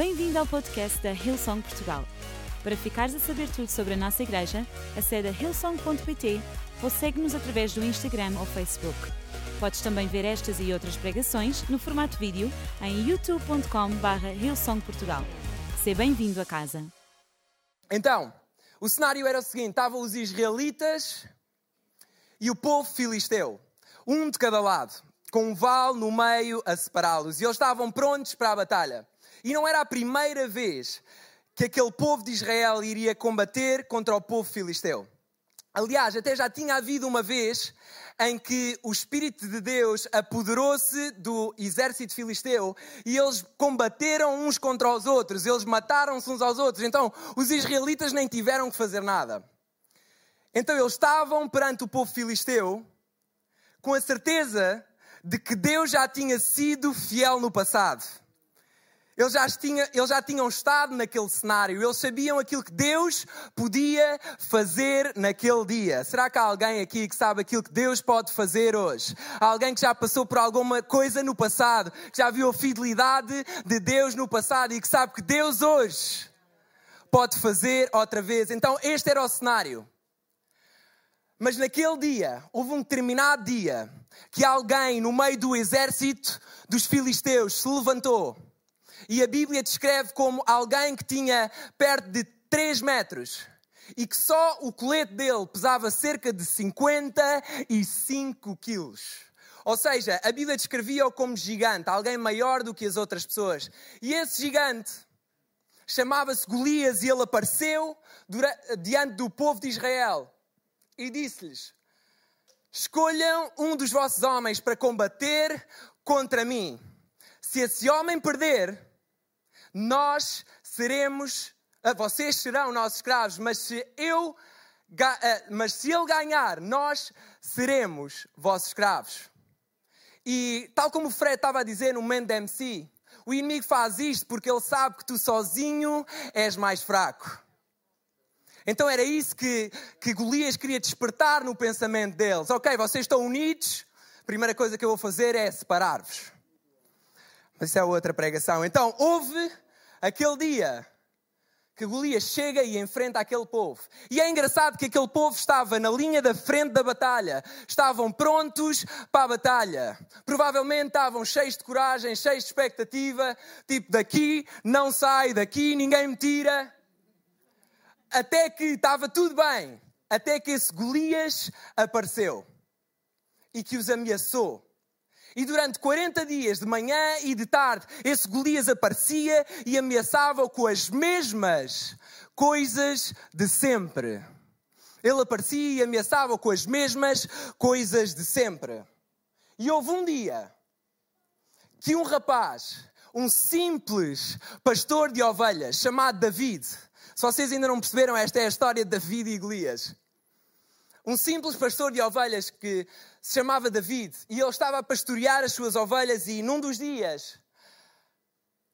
Bem-vindo ao podcast da Hillsong Portugal. Para ficares a saber tudo sobre a nossa igreja, acede a hillsong.pt ou segue-nos através do Instagram ou Facebook. Podes também ver estas e outras pregações no formato vídeo em youtube.com.br hillsongportugal. Seja bem-vindo a casa. Então, o cenário era o seguinte: estavam os israelitas e o povo filisteu, um de cada lado, com um vale no meio a separá-los, e eles estavam prontos para a batalha. E não era a primeira vez que aquele povo de Israel iria combater contra o povo filisteu. Aliás, até já tinha havido uma vez em que o Espírito de Deus apoderou-se do exército filisteu e eles combateram uns contra os outros, eles mataram-se uns aos outros. Então, os israelitas nem tiveram que fazer nada. Então, eles estavam perante o povo filisteu com a certeza de que Deus já tinha sido fiel no passado. Eles já, tinham, eles já tinham estado naquele cenário, eles sabiam aquilo que Deus podia fazer naquele dia. Será que há alguém aqui que sabe aquilo que Deus pode fazer hoje? Há alguém que já passou por alguma coisa no passado, que já viu a fidelidade de Deus no passado e que sabe que Deus hoje pode fazer outra vez? Então, este era o cenário. Mas naquele dia, houve um determinado dia, que alguém no meio do exército dos filisteus se levantou e a Bíblia descreve como alguém que tinha perto de 3 metros e que só o colete dele pesava cerca de 55 quilos. Ou seja, a Bíblia descrevia-o como gigante, alguém maior do que as outras pessoas. E esse gigante chamava-se Golias e ele apareceu diante do povo de Israel e disse-lhes: Escolham um dos vossos homens para combater contra mim. Se esse homem perder, nós seremos, ah, vocês serão nossos escravos, mas se eu, ah, mas se ele ganhar, nós seremos vossos escravos. E tal como o Fred estava a dizer no da MC, o inimigo faz isto porque ele sabe que tu sozinho és mais fraco. Então era isso que, que Golias queria despertar no pensamento deles. Ok, vocês estão unidos, a primeira coisa que eu vou fazer é separar-vos. Mas isso é outra pregação. Então, houve aquele dia que Golias chega e enfrenta aquele povo. E é engraçado que aquele povo estava na linha da frente da batalha, estavam prontos para a batalha. Provavelmente estavam cheios de coragem, cheios de expectativa, tipo daqui não sai, daqui ninguém me tira. Até que estava tudo bem, até que esse Golias apareceu e que os ameaçou. E durante 40 dias, de manhã e de tarde, esse Golias aparecia e ameaçava-o com as mesmas coisas de sempre. Ele aparecia e ameaçava-o com as mesmas coisas de sempre. E houve um dia que um rapaz, um simples pastor de ovelhas, chamado David, se vocês ainda não perceberam, esta é a história de David e Golias. Um simples pastor de ovelhas que se chamava David e ele estava a pastorear as suas ovelhas e num dos dias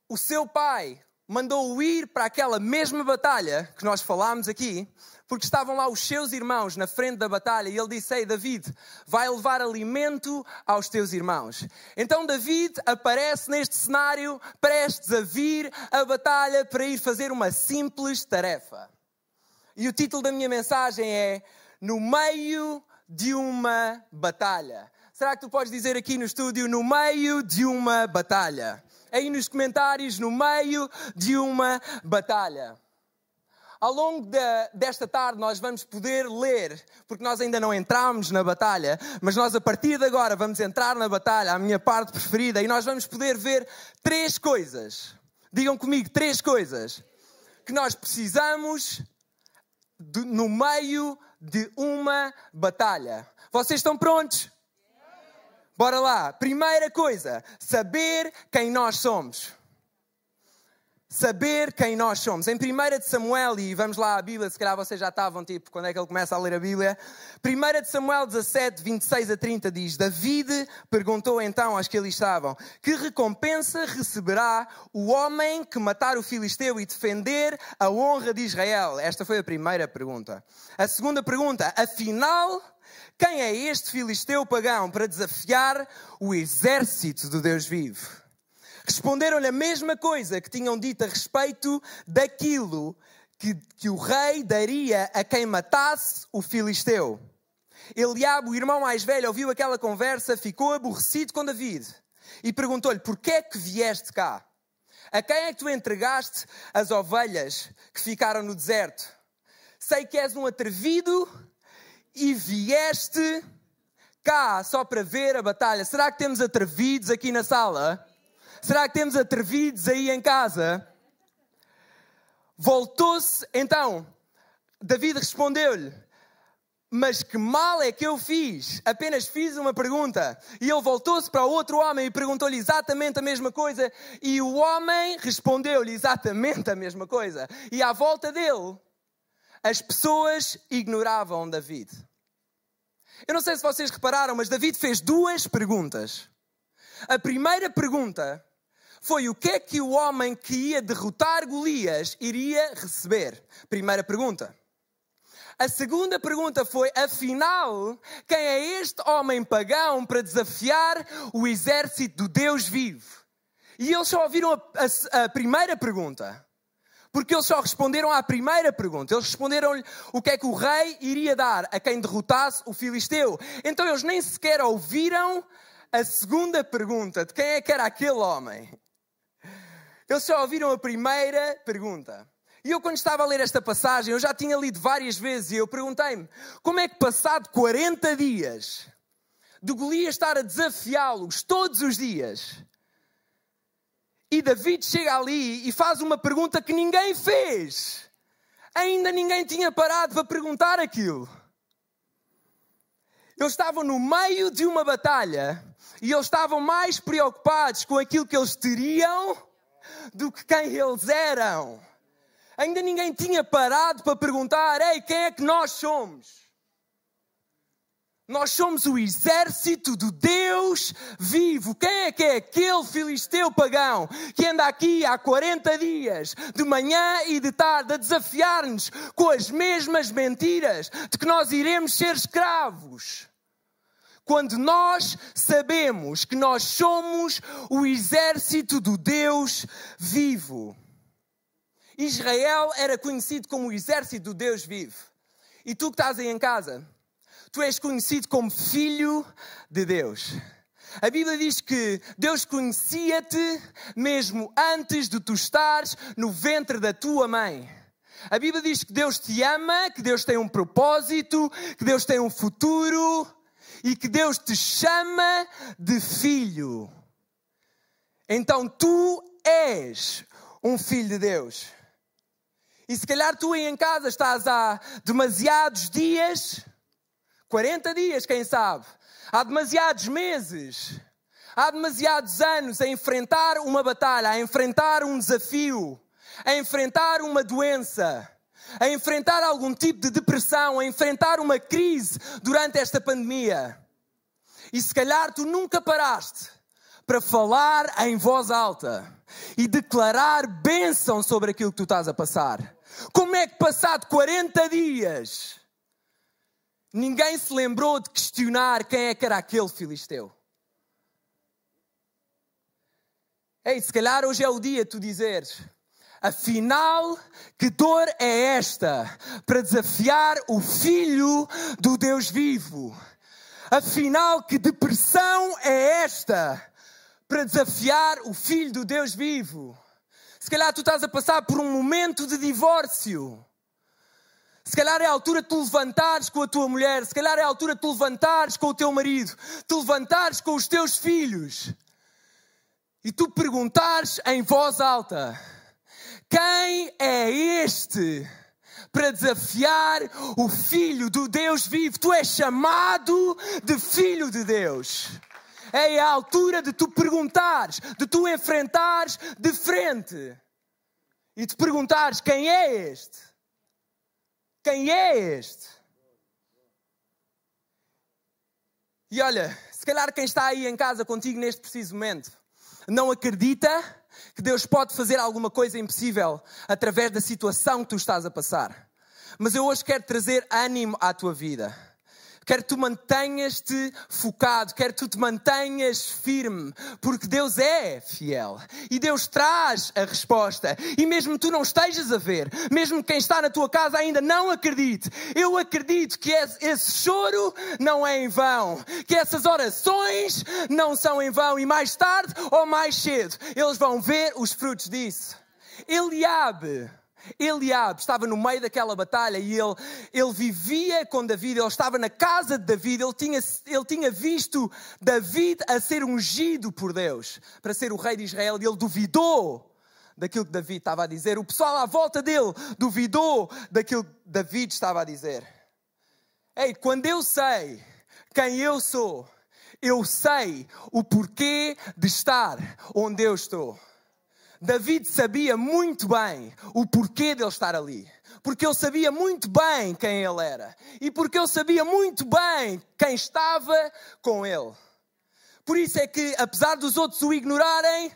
o seu pai mandou-o ir para aquela mesma batalha que nós falámos aqui, porque estavam lá os seus irmãos na frente da batalha e ele disse: Ei, David, vai levar alimento aos teus irmãos. Então David aparece neste cenário, prestes a vir a batalha para ir fazer uma simples tarefa. E o título da minha mensagem é No meio de uma batalha. Será que tu podes dizer aqui no estúdio, no meio de uma batalha? Aí nos comentários, no meio de uma batalha. Ao longo de, desta tarde, nós vamos poder ler, porque nós ainda não entramos na batalha, mas nós a partir de agora vamos entrar na batalha, a minha parte preferida, e nós vamos poder ver três coisas. Digam comigo, três coisas que nós precisamos de, no meio de uma batalha. Vocês estão prontos? Bora lá. Primeira coisa, saber quem nós somos. Saber quem nós somos. Em 1 de Samuel, e vamos lá à Bíblia, se calhar vocês já estavam, tipo, quando é que ele começa a ler a Bíblia? 1 de Samuel 17, 26 a 30 diz: David perguntou então aos que ali estavam: Que recompensa receberá o homem que matar o filisteu e defender a honra de Israel? Esta foi a primeira pergunta. A segunda pergunta: Afinal, quem é este filisteu pagão para desafiar o exército do Deus vivo? Responderam-lhe a mesma coisa que tinham dito a respeito daquilo que, que o rei daria a quem matasse o filisteu. Eliabe, o irmão mais velho, ouviu aquela conversa, ficou aborrecido com David e perguntou-lhe: Porquê é que vieste cá? A quem é que tu entregaste as ovelhas que ficaram no deserto? Sei que és um atrevido e vieste cá só para ver a batalha. Será que temos atrevidos aqui na sala? Será que temos atrevidos aí em casa? Voltou-se, então, David respondeu-lhe: Mas que mal é que eu fiz? Apenas fiz uma pergunta. E ele voltou-se para outro homem e perguntou-lhe exatamente a mesma coisa. E o homem respondeu-lhe exatamente a mesma coisa. E à volta dele, as pessoas ignoravam David. Eu não sei se vocês repararam, mas David fez duas perguntas. A primeira pergunta foi o que é que o homem que ia derrotar Golias iria receber? Primeira pergunta. A segunda pergunta foi: afinal, quem é este homem pagão para desafiar o exército do Deus vivo? E eles só ouviram a, a, a primeira pergunta. Porque eles só responderam à primeira pergunta. Eles responderam-lhe o que é que o rei iria dar a quem derrotasse o filisteu. Então eles nem sequer ouviram a segunda pergunta de quem é que era aquele homem. Eles só ouviram a primeira pergunta. E eu, quando estava a ler esta passagem, eu já tinha lido várias vezes e eu perguntei-me como é que, passado 40 dias de Golias estar a desafiá-los todos os dias, e David chega ali e faz uma pergunta que ninguém fez. Ainda ninguém tinha parado para perguntar aquilo. Eles estavam no meio de uma batalha e eles estavam mais preocupados com aquilo que eles teriam do que quem eles eram. Ainda ninguém tinha parado para perguntar: ei, quem é que nós somos? Nós somos o exército do Deus vivo. Quem é que é aquele filisteu pagão que anda aqui há 40 dias, de manhã e de tarde, a desafiar-nos com as mesmas mentiras de que nós iremos ser escravos? Quando nós sabemos que nós somos o exército do Deus vivo. Israel era conhecido como o exército do Deus vivo. E tu que estás aí em casa, tu és conhecido como filho de Deus. A Bíblia diz que Deus conhecia-te mesmo antes de tu estares no ventre da tua mãe. A Bíblia diz que Deus te ama, que Deus tem um propósito, que Deus tem um futuro e que Deus te chama de filho. Então tu és um filho de Deus. E se calhar tu em casa estás há demasiados dias 40 dias, quem sabe? Há demasiados meses, há demasiados anos a enfrentar uma batalha, a enfrentar um desafio, a enfrentar uma doença, a enfrentar algum tipo de depressão, a enfrentar uma crise durante esta pandemia. E se calhar tu nunca paraste para falar em voz alta e declarar bênção sobre aquilo que tu estás a passar. Como é que passado 40 dias ninguém se lembrou de questionar quem é que era aquele filisteu. Ei, se calhar hoje é o dia de tu dizeres: Afinal, que dor é esta para desafiar o Filho do Deus vivo? Afinal, que depressão é esta para desafiar o Filho do Deus vivo? Se calhar tu estás a passar por um momento de divórcio. Se calhar é a altura de tu levantares com a tua mulher, se calhar é a altura de tu levantares com o teu marido, te levantares com os teus filhos e tu perguntares em voz alta: Quem é este? Para desafiar o Filho do Deus vivo, tu és chamado de Filho de Deus. É a altura de tu perguntares, de tu enfrentares de frente e te perguntares: Quem é este? Quem é este? E olha, se calhar quem está aí em casa contigo neste preciso momento não acredita que Deus pode fazer alguma coisa impossível através da situação que tu estás a passar. Mas eu hoje quero trazer ânimo à tua vida. Quero que tu mantenhas-te focado, quero que tu te mantenhas firme, porque Deus é fiel e Deus traz a resposta. E mesmo tu não estejas a ver, mesmo quem está na tua casa ainda não acredite, eu acredito que esse choro não é em vão, que essas orações não são em vão e mais tarde ou mais cedo eles vão ver os frutos disso. Eliabe Eliabe estava no meio daquela batalha e ele, ele vivia com David, ele estava na casa de David, ele tinha, ele tinha visto David a ser ungido por Deus para ser o rei de Israel e ele duvidou daquilo que David estava a dizer. O pessoal à volta dele duvidou daquilo que David estava a dizer. Ei, quando eu sei quem eu sou, eu sei o porquê de estar onde eu estou. David sabia muito bem o porquê de ele estar ali. Porque ele sabia muito bem quem ele era. E porque ele sabia muito bem quem estava com ele. Por isso é que, apesar dos outros o ignorarem,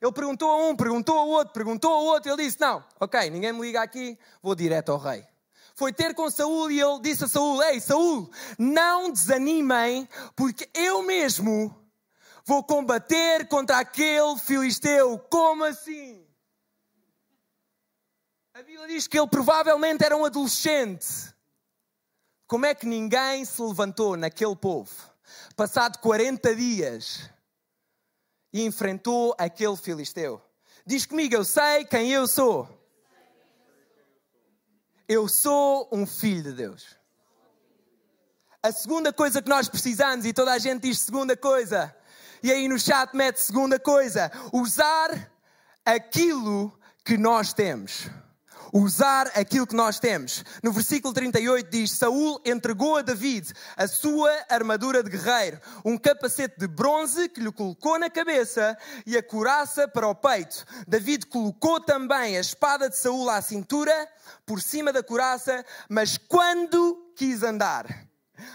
ele perguntou a um, perguntou ao outro, perguntou ao outro. Ele disse: Não, ok, ninguém me liga aqui, vou direto ao rei. Foi ter com Saul e ele disse a Saul: Ei, Saul, não desanimem, porque eu mesmo Vou combater contra aquele filisteu. Como assim? A Bíblia diz que ele provavelmente era um adolescente. Como é que ninguém se levantou naquele povo, passado 40 dias, e enfrentou aquele filisteu? Diz comigo, eu sei quem eu sou. Eu sou um filho de Deus. A segunda coisa que nós precisamos, e toda a gente diz segunda coisa, e aí no chat mete segunda coisa: usar aquilo que nós temos. Usar aquilo que nós temos. No versículo 38 diz: Saul entregou a David a sua armadura de guerreiro, um capacete de bronze que lhe colocou na cabeça e a couraça para o peito. David colocou também a espada de Saul à cintura, por cima da couraça, mas quando quis andar,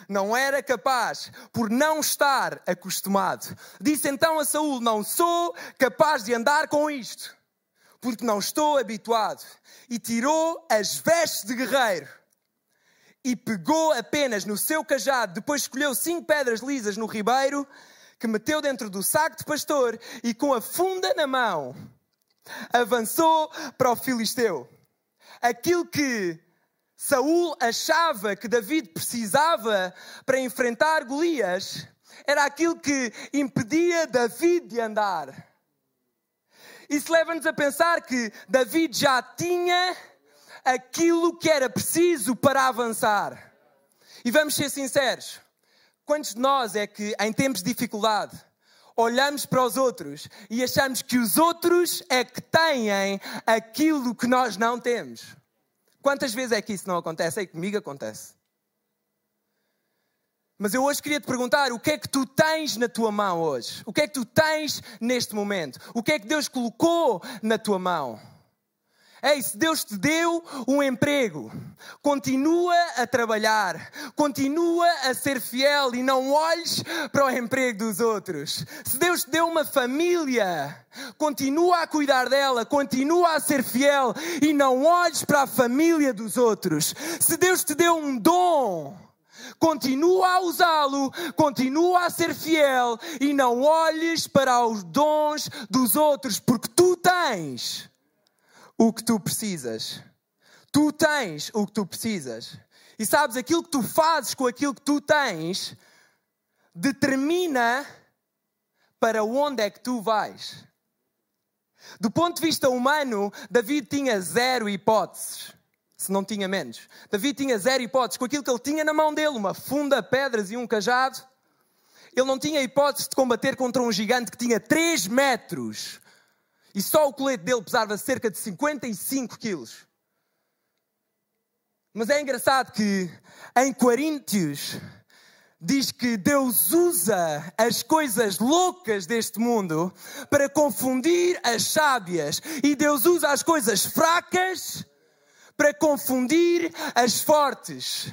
não era capaz por não estar acostumado. Disse então a Saul: Não sou capaz de andar com isto, porque não estou habituado. E tirou as vestes de guerreiro e pegou apenas no seu cajado. Depois escolheu cinco pedras lisas no ribeiro que meteu dentro do saco de pastor e com a funda na mão avançou para o filisteu. Aquilo que Saul achava que David precisava para enfrentar Golias era aquilo que impedia David de andar. Isso leva-nos a pensar que David já tinha aquilo que era preciso para avançar. E vamos ser sinceros: quantos de nós é que, em tempos de dificuldade, olhamos para os outros e achamos que os outros é que têm aquilo que nós não temos? Quantas vezes é que isso não acontece? É comigo acontece. Mas eu hoje queria te perguntar: o que é que tu tens na tua mão hoje? O que é que tu tens neste momento? O que é que Deus colocou na tua mão? Ei, se Deus te deu um emprego, continua a trabalhar, continua a ser fiel e não olhes para o emprego dos outros. Se Deus te deu uma família, continua a cuidar dela, continua a ser fiel e não olhes para a família dos outros. Se Deus te deu um dom, continua a usá-lo, continua a ser fiel e não olhes para os dons dos outros, porque tu tens o que tu precisas. Tu tens o que tu precisas. E sabes, aquilo que tu fazes com aquilo que tu tens determina para onde é que tu vais. Do ponto de vista humano, David tinha zero hipóteses, se não tinha menos. David tinha zero hipóteses com aquilo que ele tinha na mão dele, uma funda, pedras e um cajado. Ele não tinha hipótese de combater contra um gigante que tinha 3 metros e só o colete dele pesava cerca de 55 quilos. Mas é engraçado que em Coríntios diz que Deus usa as coisas loucas deste mundo para confundir as sábias e Deus usa as coisas fracas para confundir as fortes.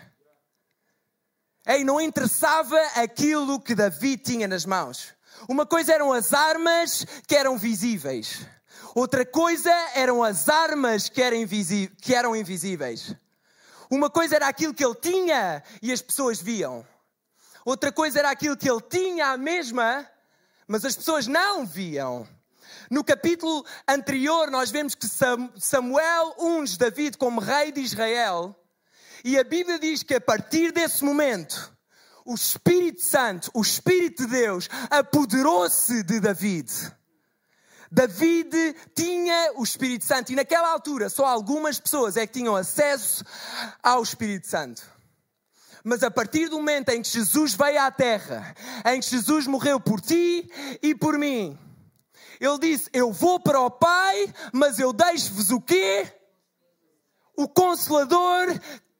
Ei, não interessava aquilo que Davi tinha nas mãos. Uma coisa eram as armas que eram visíveis. Outra coisa eram as armas que eram, invisíveis. Uma coisa era aquilo que ele tinha e as pessoas viam. outra coisa era aquilo que ele tinha a mesma, mas as pessoas não viam. No capítulo anterior, nós vemos que Samuel unge David como rei de Israel, e a Bíblia diz que a partir desse momento, o Espírito Santo, o Espírito de Deus, apoderou-se de David. David tinha o Espírito Santo e naquela altura só algumas pessoas é que tinham acesso ao Espírito Santo. Mas a partir do momento em que Jesus veio à terra, em que Jesus morreu por ti e por mim, ele disse: Eu vou para o Pai, mas eu deixo-vos o quê? O Consolador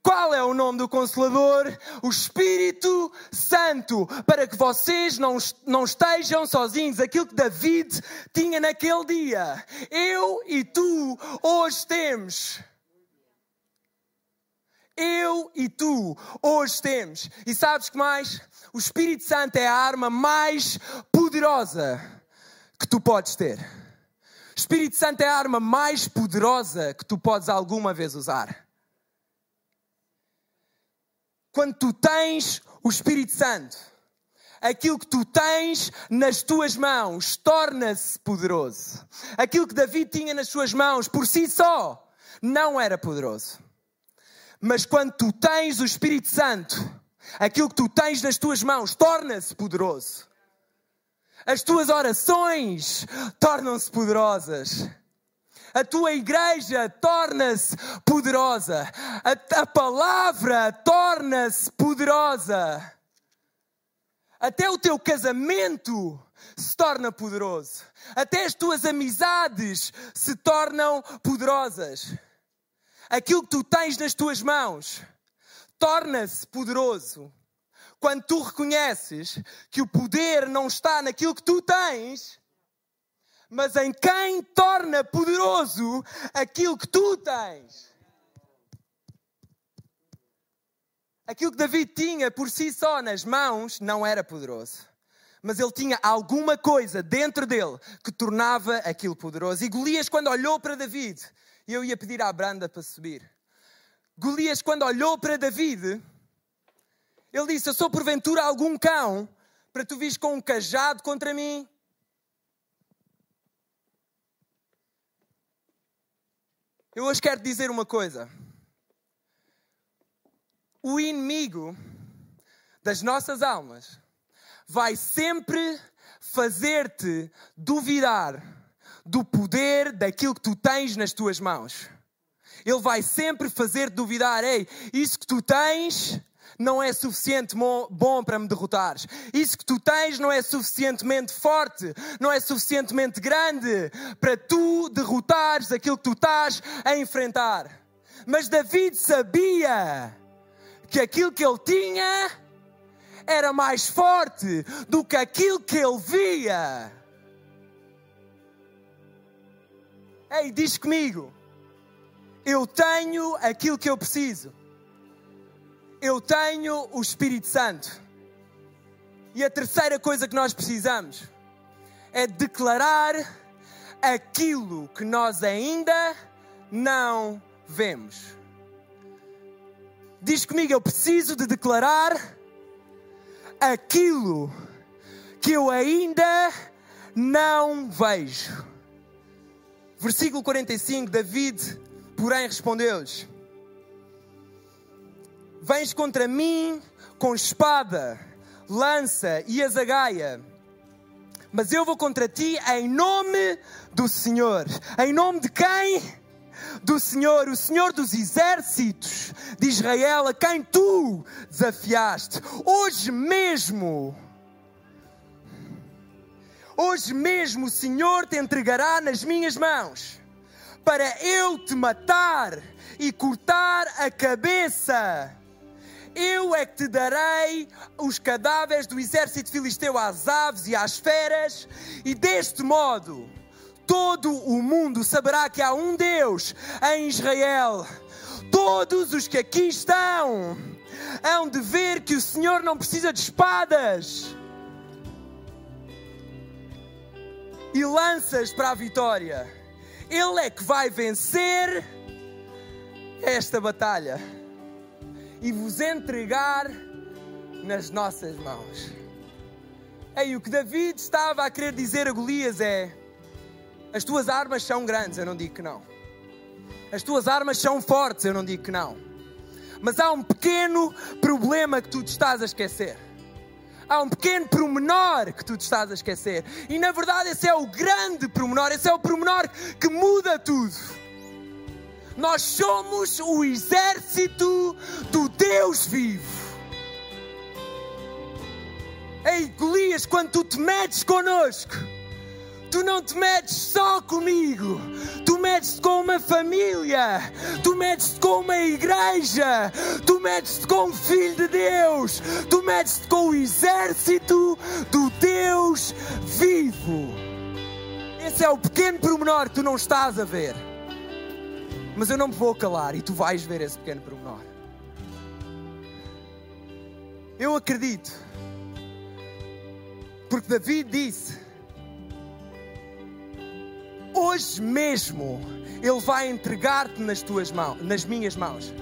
qual é o nome do Consolador? O Espírito Santo, para que vocês não, não estejam sozinhos. Aquilo que David tinha naquele dia, eu e tu hoje temos. Eu e tu hoje temos. E sabes que mais? O Espírito Santo é a arma mais poderosa que tu podes ter. O Espírito Santo é a arma mais poderosa que tu podes alguma vez usar quando tu tens o Espírito Santo, aquilo que tu tens nas tuas mãos torna-se poderoso. Aquilo que David tinha nas suas mãos por si só não era poderoso. Mas quando tu tens o Espírito Santo, aquilo que tu tens nas tuas mãos torna-se poderoso. As tuas orações tornam-se poderosas a tua igreja torna-se poderosa, a, a palavra torna-se poderosa, até o teu casamento se torna poderoso, até as tuas amizades se tornam poderosas. Aquilo que tu tens nas tuas mãos torna-se poderoso. Quando tu reconheces que o poder não está naquilo que tu tens, mas em quem torna poderoso aquilo que tu tens. Aquilo que David tinha por si só nas mãos não era poderoso. Mas ele tinha alguma coisa dentro dele que tornava aquilo poderoso. E Golias, quando olhou para David, e eu ia pedir à Branda para subir. Golias, quando olhou para David, ele disse: Eu sou porventura algum cão para tu vires com um cajado contra mim? Eu hoje quero dizer uma coisa. O inimigo das nossas almas vai sempre fazer-te duvidar do poder daquilo que tu tens nas tuas mãos. Ele vai sempre fazer duvidar, ei, isso que tu tens não é suficiente bom para me derrotares. Isso que tu tens não é suficientemente forte, não é suficientemente grande para tu derrotares aquilo que tu estás a enfrentar. Mas David sabia que aquilo que ele tinha era mais forte do que aquilo que ele via. Ei, diz comigo. Eu tenho aquilo que eu preciso eu tenho o Espírito Santo. E a terceira coisa que nós precisamos é declarar aquilo que nós ainda não vemos. Diz comigo, eu preciso de declarar aquilo que eu ainda não vejo. Versículo 45, David, porém, respondeu-lhes: Vens contra mim com espada, lança e azagaia. Mas eu vou contra ti em nome do Senhor. Em nome de quem? Do Senhor, o Senhor dos exércitos de Israel, a quem tu desafiaste. Hoje mesmo. Hoje mesmo o Senhor te entregará nas minhas mãos para eu te matar e cortar a cabeça eu é que te darei os cadáveres do exército filisteu às aves e às feras, e deste modo todo o mundo saberá que há um Deus em Israel. Todos os que aqui estão hão de ver que o Senhor não precisa de espadas e lanças para a vitória. Ele é que vai vencer esta batalha e vos entregar nas nossas mãos. Ei, o que David estava a querer dizer a Golias é: as tuas armas são grandes, eu não digo que não. As tuas armas são fortes, eu não digo que não. Mas há um pequeno problema que tu te estás a esquecer. Há um pequeno promenor que tu te estás a esquecer. E na verdade esse é o grande promenor, esse é o promenor que muda tudo. Nós somos o exército do Deus vivo. Ei, Golias, quando tu te metes conosco, tu não te metes só comigo, tu metes-te com uma família, tu metes-te com uma igreja, tu metes-te com o Filho de Deus, tu metes-te com o exército do Deus vivo. Esse é o pequeno pormenor que tu não estás a ver. Mas eu não me vou calar e tu vais ver esse pequeno pormenor. Eu acredito, porque David disse: hoje mesmo Ele vai entregar-te nas tuas mãos, nas minhas mãos.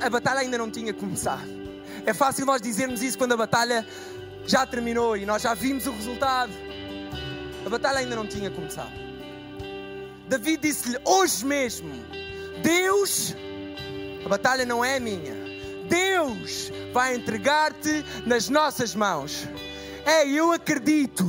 A batalha ainda não tinha começado. É fácil nós dizermos isso quando a batalha já terminou e nós já vimos o resultado. A batalha ainda não tinha começado. David disse-lhe hoje mesmo: Deus, a batalha não é minha. Deus vai entregar-te nas nossas mãos. É, eu acredito,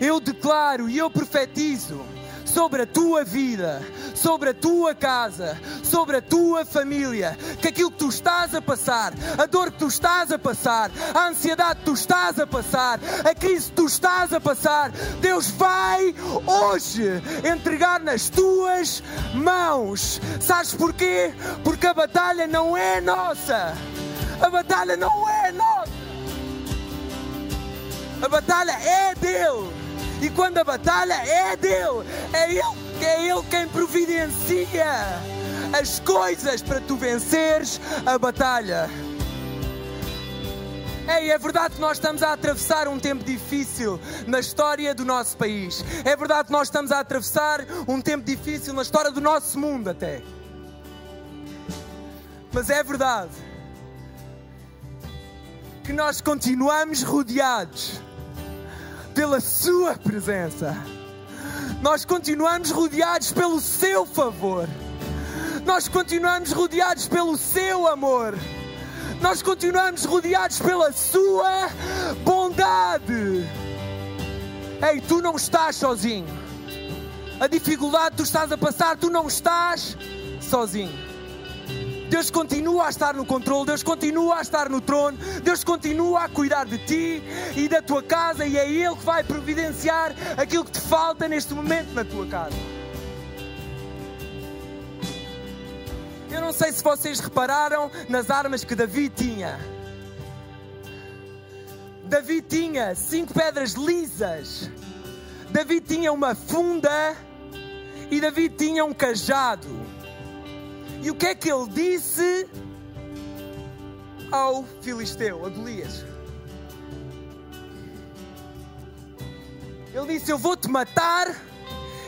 eu declaro e eu profetizo sobre a tua vida, sobre a tua casa, sobre a tua família, que aquilo que tu estás a passar, a dor que tu estás a passar, a ansiedade que tu estás a passar, a crise que tu estás a passar, Deus vai hoje entregar nas tuas mãos. Sabes porquê? Porque a batalha não é nossa. A batalha não é nossa. A batalha é dele. E quando a batalha é dele, é ele, é ele quem providencia as coisas para tu venceres a batalha. Ei, é verdade que nós estamos a atravessar um tempo difícil na história do nosso país. É verdade que nós estamos a atravessar um tempo difícil na história do nosso mundo, até. Mas é verdade que nós continuamos rodeados pela Sua presença. Nós continuamos rodeados pelo Seu favor. Nós continuamos rodeados pelo Seu amor. Nós continuamos rodeados pela Sua bondade. Ei, tu não estás sozinho. A dificuldade que tu estás a passar, tu não estás sozinho. Deus continua a estar no controle, Deus continua a estar no trono, Deus continua a cuidar de ti e da tua casa, e é Ele que vai providenciar aquilo que te falta neste momento na tua casa. Não sei se vocês repararam nas armas que Davi tinha. Davi tinha cinco pedras lisas. Davi tinha uma funda e Davi tinha um cajado. E o que é que ele disse ao filisteu, a Golias? Ele disse: Eu vou te matar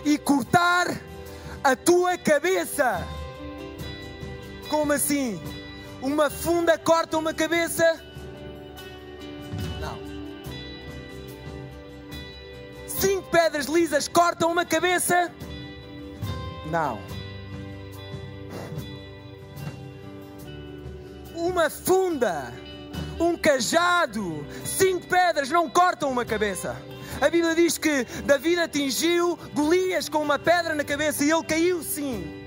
e cortar a tua cabeça. Como assim? Uma funda corta uma cabeça? Não. Cinco pedras lisas cortam uma cabeça? Não. Uma funda, um cajado, cinco pedras não cortam uma cabeça. A Bíblia diz que Davi atingiu Golias com uma pedra na cabeça e ele caiu sim.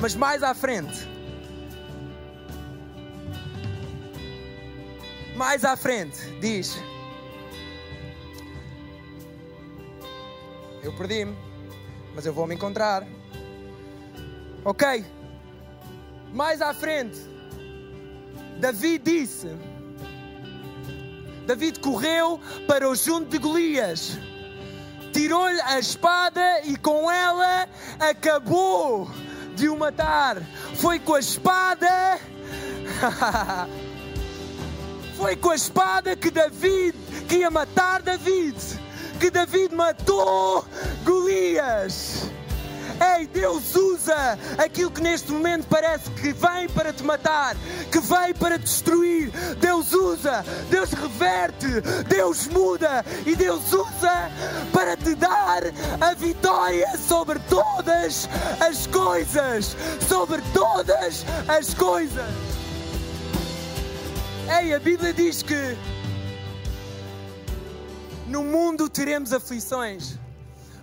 Mas mais à frente, mais à frente, diz: Eu perdi-me, mas eu vou me encontrar. Ok? Mais à frente, Davi disse: David correu para o junto de Golias, tirou-lhe a espada e com ela acabou de o matar. Foi com a espada. Foi com a espada que David, que ia matar David, que David matou Golias. Ei, Deus usa aquilo que neste momento parece que vem para te matar, que vem para te destruir. Deus usa, Deus reverte, Deus muda e Deus usa para te dar a vitória sobre todas as coisas. Sobre todas as coisas. Ei, a Bíblia diz que no mundo teremos aflições,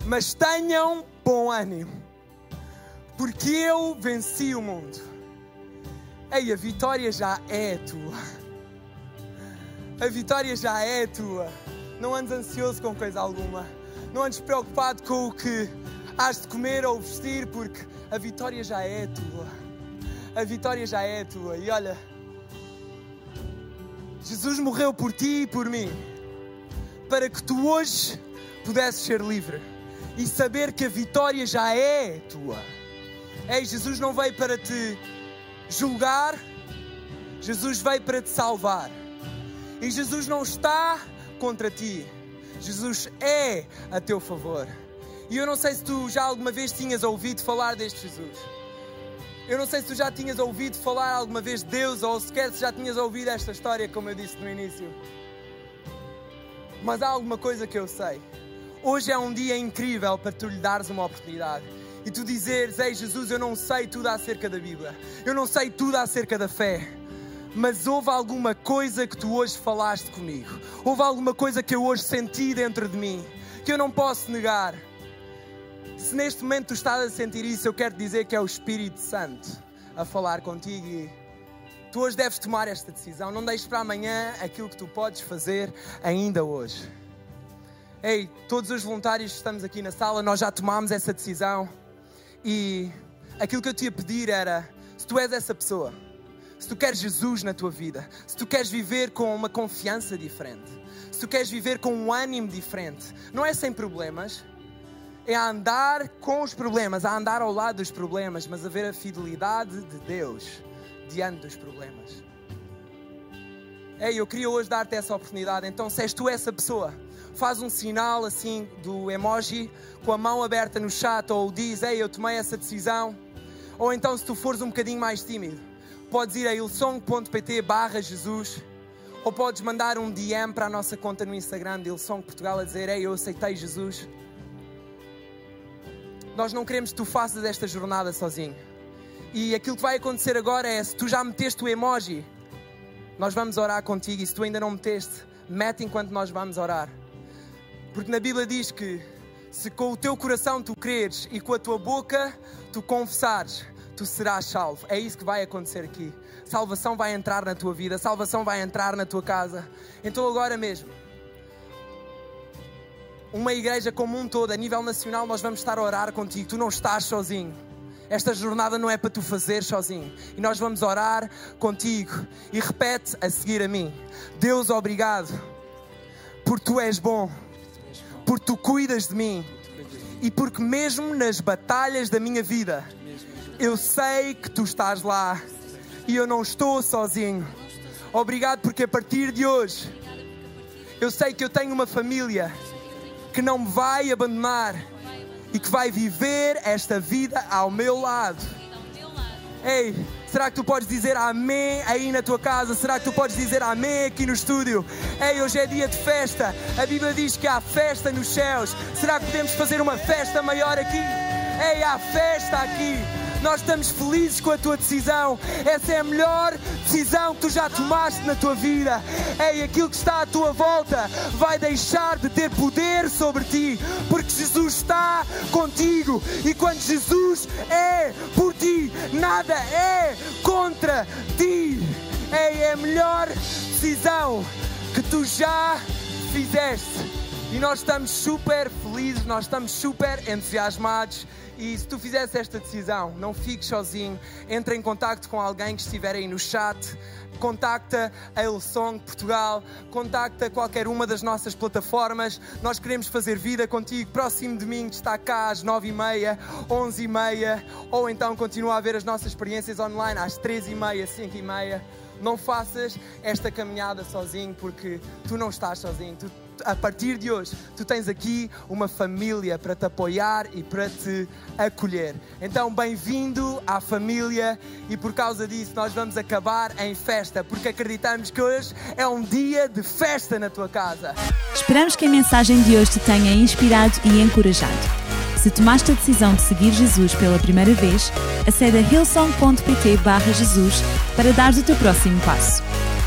mas tenham bom ânimo, porque eu venci o mundo. Ei, a vitória já é tua. A vitória já é tua. Não andes ansioso com coisa alguma. Não andes preocupado com o que has de comer ou vestir, porque a vitória já é tua. A vitória já é tua. E olha, Jesus morreu por ti e por mim, para que tu hoje pudesses ser livre e saber que a vitória já é tua. Ei, Jesus não veio para te julgar, Jesus veio para te salvar. E Jesus não está contra ti, Jesus é a teu favor. E eu não sei se tu já alguma vez tinhas ouvido falar deste Jesus. Eu não sei se tu já tinhas ouvido falar alguma vez de Deus ou sequer se já tinhas ouvido esta história, como eu disse no início. Mas há alguma coisa que eu sei. Hoje é um dia incrível para tu lhe dares uma oportunidade e tu dizeres: Ei Jesus, eu não sei tudo acerca da Bíblia, eu não sei tudo acerca da fé, mas houve alguma coisa que tu hoje falaste comigo, houve alguma coisa que eu hoje senti dentro de mim que eu não posso negar. Se neste momento tu estás a sentir isso, eu quero dizer que é o Espírito Santo a falar contigo e tu hoje deves tomar esta decisão. Não deixes para amanhã aquilo que tu podes fazer ainda hoje. Ei, todos os voluntários que estamos aqui na sala, nós já tomámos essa decisão e aquilo que eu te ia pedir era: se tu és essa pessoa, se tu queres Jesus na tua vida, se tu queres viver com uma confiança diferente, se tu queres viver com um ânimo diferente, não é sem problemas, é a andar com os problemas, a andar ao lado dos problemas, mas a ver a fidelidade de Deus diante dos problemas. Ei, eu queria hoje dar-te essa oportunidade, então se és tu essa pessoa, faz um sinal assim do emoji com a mão aberta no chat ou diz, ei, eu tomei essa decisão. Ou então se tu fores um bocadinho mais tímido, podes ir a ilsong.pt barra Jesus ou podes mandar um DM para a nossa conta no Instagram de Ilsong Portugal a dizer, ei, eu aceitei Jesus. Nós não queremos que tu faças esta jornada sozinho. E aquilo que vai acontecer agora é: se tu já meteste o emoji, nós vamos orar contigo. E se tu ainda não meteste, mete enquanto nós vamos orar. Porque na Bíblia diz que se com o teu coração tu creres e com a tua boca tu confessares, tu serás salvo. É isso que vai acontecer aqui. Salvação vai entrar na tua vida, salvação vai entrar na tua casa. Então agora mesmo uma igreja como um todo, a nível nacional, nós vamos estar a orar contigo. Tu não estás sozinho. Esta jornada não é para tu fazer sozinho. E nós vamos orar contigo. E repete a seguir a mim: Deus, obrigado, porque tu és bom, porque tu cuidas de mim e porque mesmo nas batalhas da minha vida, eu sei que tu estás lá e eu não estou sozinho. Obrigado porque a partir de hoje eu sei que eu tenho uma família que não me vai abandonar e que vai viver esta vida ao meu lado. Ei, será que tu podes dizer amém aí na tua casa? Será que tu podes dizer amém aqui no estúdio? Ei, hoje é dia de festa. A Bíblia diz que há festa nos céus. Será que podemos fazer uma festa maior aqui? Ei, há festa aqui. Nós estamos felizes com a tua decisão. Essa é a melhor decisão que tu já tomaste na tua vida. Ei, aquilo que está à tua volta vai deixar de ter poder sobre ti, porque Jesus está contigo. E quando Jesus é por ti, nada é contra ti. Ei, é a melhor decisão que tu já fizeste. E nós estamos super felizes, nós estamos super entusiasmados. E se tu fizesse esta decisão, não fiques sozinho, entra em contato com alguém que estiver aí no chat, contacta a Elsong Portugal, contacta qualquer uma das nossas plataformas. Nós queremos fazer vida contigo. Próximo domingo está cá às 9h30, 11h30, ou então continua a ver as nossas experiências online às 3h30, 5h30. Não faças esta caminhada sozinho, porque tu não estás sozinho. Tu a partir de hoje, tu tens aqui uma família para te apoiar e para te acolher. Então, bem-vindo à família e por causa disso nós vamos acabar em festa, porque acreditamos que hoje é um dia de festa na tua casa. Esperamos que a mensagem de hoje te tenha inspirado e encorajado. Se tomaste a decisão de seguir Jesus pela primeira vez, acede a hillsong.pt Jesus para dar o teu próximo passo.